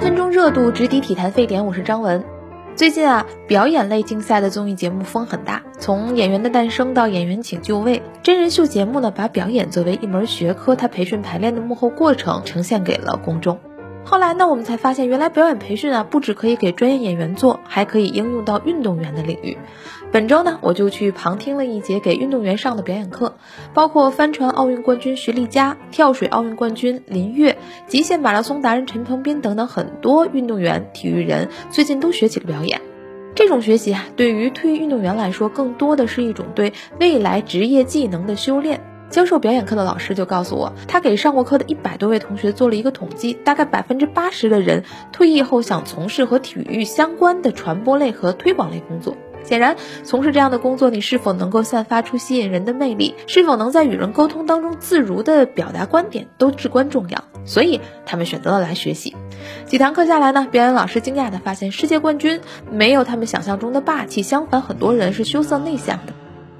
分钟热度直抵体坛沸点，我是张文。最近啊，表演类竞赛的综艺节目风很大，从《演员的诞生》到《演员请就位》，真人秀节目呢，把表演作为一门学科，它培训排练的幕后过程呈现给了公众。后来呢，我们才发现，原来表演培训啊，不只可以给专业演员做，还可以应用到运动员的领域。本周呢，我就去旁听了一节给运动员上的表演课，包括帆船奥运冠军徐丽佳、跳水奥运冠军林跃、极限马拉松达人陈鹏斌等等很多运动员、体育人，最近都学起了表演。这种学习啊，对于退役运动员来说，更多的是一种对未来职业技能的修炼。教授表演课的老师就告诉我，他给上过课的一百多位同学做了一个统计，大概百分之八十的人退役后想从事和体育相关的传播类和推广类工作。显然，从事这样的工作，你是否能够散发出吸引人的魅力，是否能在与人沟通当中自如地表达观点，都至关重要。所以，他们选择了来学习。几堂课下来呢，表演老师惊讶地发现，世界冠军没有他们想象中的霸气，相反，很多人是羞涩内向的。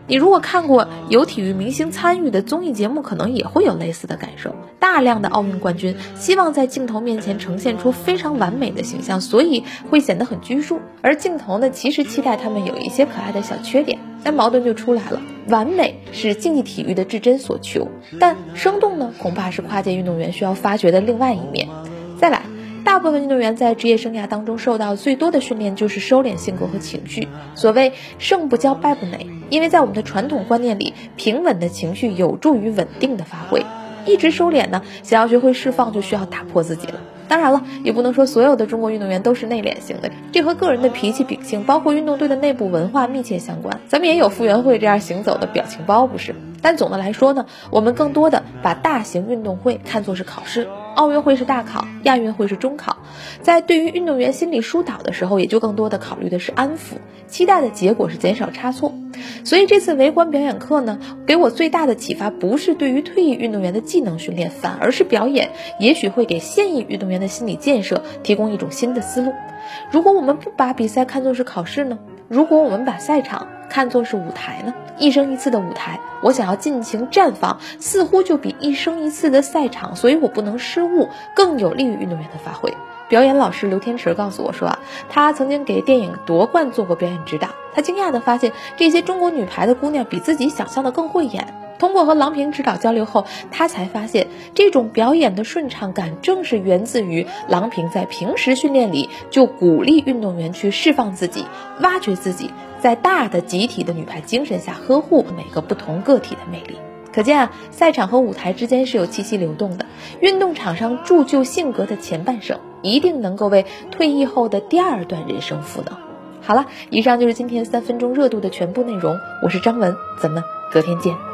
你如果看过有体育明星参与的综艺节目，可能也会有类似的感受。大量的奥运冠军希望在镜头面前呈现出非常完美的形象，所以会显得很拘束。而镜头呢，其实期待他们有一些可爱的小缺点，那矛盾就出来了。完美是竞技体育的至真所求，但生动呢，恐怕是跨界运动员需要发掘的另外一面。再来。大部分运动员在职业生涯当中受到最多的训练就是收敛性格和情绪。所谓胜不骄，败不馁，因为在我们的传统观念里，平稳的情绪有助于稳定的发挥。一直收敛呢，想要学会释放，就需要打破自己了。当然了，也不能说所有的中国运动员都是内敛型的，这和个人的脾气秉性，包括运动队的内部文化密切相关。咱们也有傅园慧这样行走的表情包，不是？但总的来说呢，我们更多的把大型运动会看作是考试。奥运会是大考，亚运会是中考，在对于运动员心理疏导的时候，也就更多的考虑的是安抚，期待的结果是减少差错。所以这次围观表演课呢，给我最大的启发不是对于退役运动员的技能训练，反而是表演，也许会给现役运动员的心理建设提供一种新的思路。如果我们不把比赛看作是考试呢？如果我们把赛场看作是舞台呢？一生一次的舞台，我想要尽情绽放，似乎就比一生一次的赛场，所以我不能失误，更有利于运动员的发挥。表演老师刘天池告诉我说啊，他曾经给电影夺冠做过表演指导，他惊讶地发现这些中国女排的姑娘比自己想象的更会演。通过和郎平指导交流后，他才发现这种表演的顺畅感正是源自于郎平在平时训练里就鼓励运动员去释放自己，挖掘自己。在大的集体的女排精神下，呵护每个不同个体的魅力。可见啊，赛场和舞台之间是有气息流动的。运动场上铸就性格的前半生，一定能够为退役后的第二段人生赋能。好了，以上就是今天三分钟热度的全部内容。我是张文，咱们隔天见。